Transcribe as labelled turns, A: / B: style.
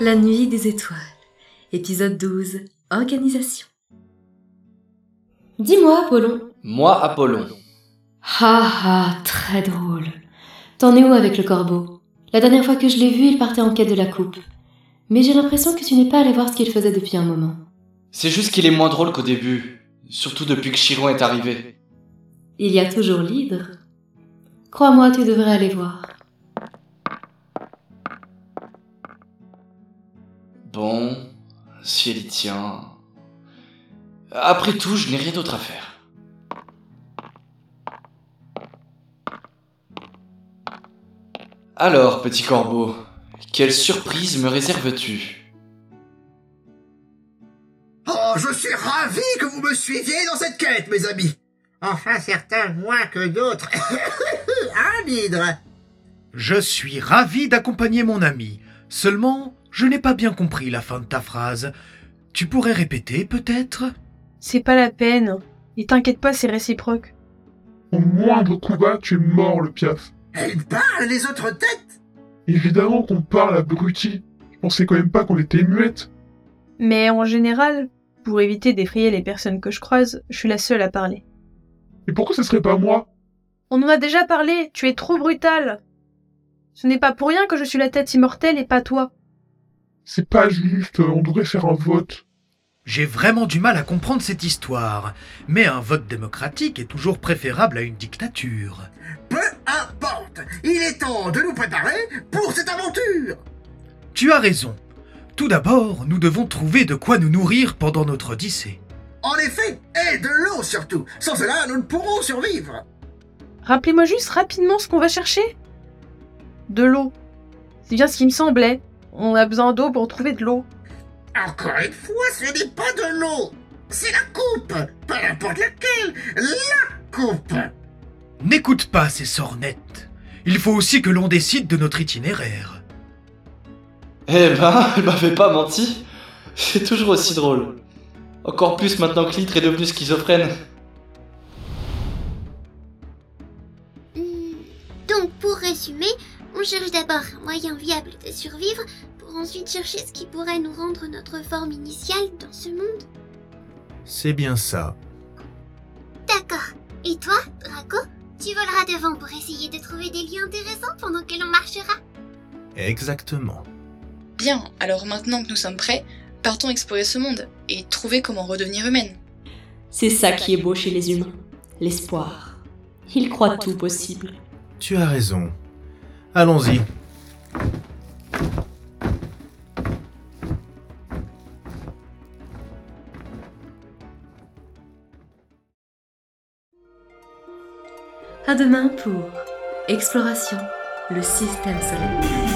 A: La nuit des étoiles. Épisode 12. Organisation. Dis-moi, Apollon.
B: Moi, Apollon.
A: Ah ah, très drôle. T'en es où avec le corbeau? La dernière fois que je l'ai vu, il partait en quête de la coupe. Mais j'ai l'impression que tu n'es pas allé voir ce qu'il faisait depuis un moment.
B: C'est juste qu'il est moins drôle qu'au début. Surtout depuis que Chiron est arrivé.
A: Il y a toujours l'hydre. Crois-moi, tu devrais aller voir.
B: Bon, si elle y tient. Après tout, je n'ai rien d'autre à faire. Alors, petit corbeau, quelle surprise me réserves-tu?
C: Oh, je suis ravi que vous me suiviez dans cette quête, mes amis. Enfin, certains moins que d'autres. hein, Hydre
D: Je suis ravi d'accompagner mon ami. Seulement, je n'ai pas bien compris la fin de ta phrase. Tu pourrais répéter, peut-être?
E: C'est pas la peine. Et t'inquiète pas, c'est réciproque.
F: Au moindre coup bas, tu es mort, le piaf.
C: Elle parle, les autres têtes
F: Évidemment qu'on parle, abruti. Je pensais quand même pas qu'on était muette.
E: Mais en général, pour éviter d'effrayer les personnes que je croise, je suis la seule à parler.
F: Et pourquoi ce serait pas moi?
E: On en a déjà parlé, tu es trop brutal. Ce n'est pas pour rien que je suis la tête immortelle et pas toi.
F: C'est pas juste, on devrait faire un vote.
D: J'ai vraiment du mal à comprendre cette histoire. Mais un vote démocratique est toujours préférable à une dictature.
C: Peu importe Il est temps de nous préparer pour cette aventure
D: Tu as raison. Tout d'abord, nous devons trouver de quoi nous nourrir pendant notre odyssée.
C: En effet, et de l'eau surtout Sans cela, nous ne pourrons survivre
E: Rappelez-moi juste rapidement ce qu'on va chercher. De l'eau. C'est bien ce qui me semblait. On a besoin d'eau pour trouver de l'eau.
C: Encore une fois, ce n'est pas de l'eau C'est la coupe Pas n'importe laquelle La coupe
D: N'écoute pas ces sornettes. Il faut aussi que l'on décide de notre itinéraire.
B: Eh ben, elle m'avait pas menti. C'est toujours aussi drôle. Encore plus maintenant que Litre est devenu schizophrène.
G: Hmm, Donc, pour résumer, on cherche d'abord un moyen viable de survivre pour ensuite chercher ce qui pourrait nous rendre notre forme initiale dans ce monde.
D: C'est bien ça.
G: D'accord. Et toi, Draco, tu voleras devant pour essayer de trouver des lieux intéressants pendant que l'on marchera?
D: Exactement.
H: Bien, alors maintenant que nous sommes prêts, partons explorer ce monde et trouver comment redevenir humaine.
A: C'est ça qui est beau chez les humains. L'espoir. Ils croient tout possible.
D: Tu as raison. Allons-y.
A: À demain pour Exploration, le système solaire.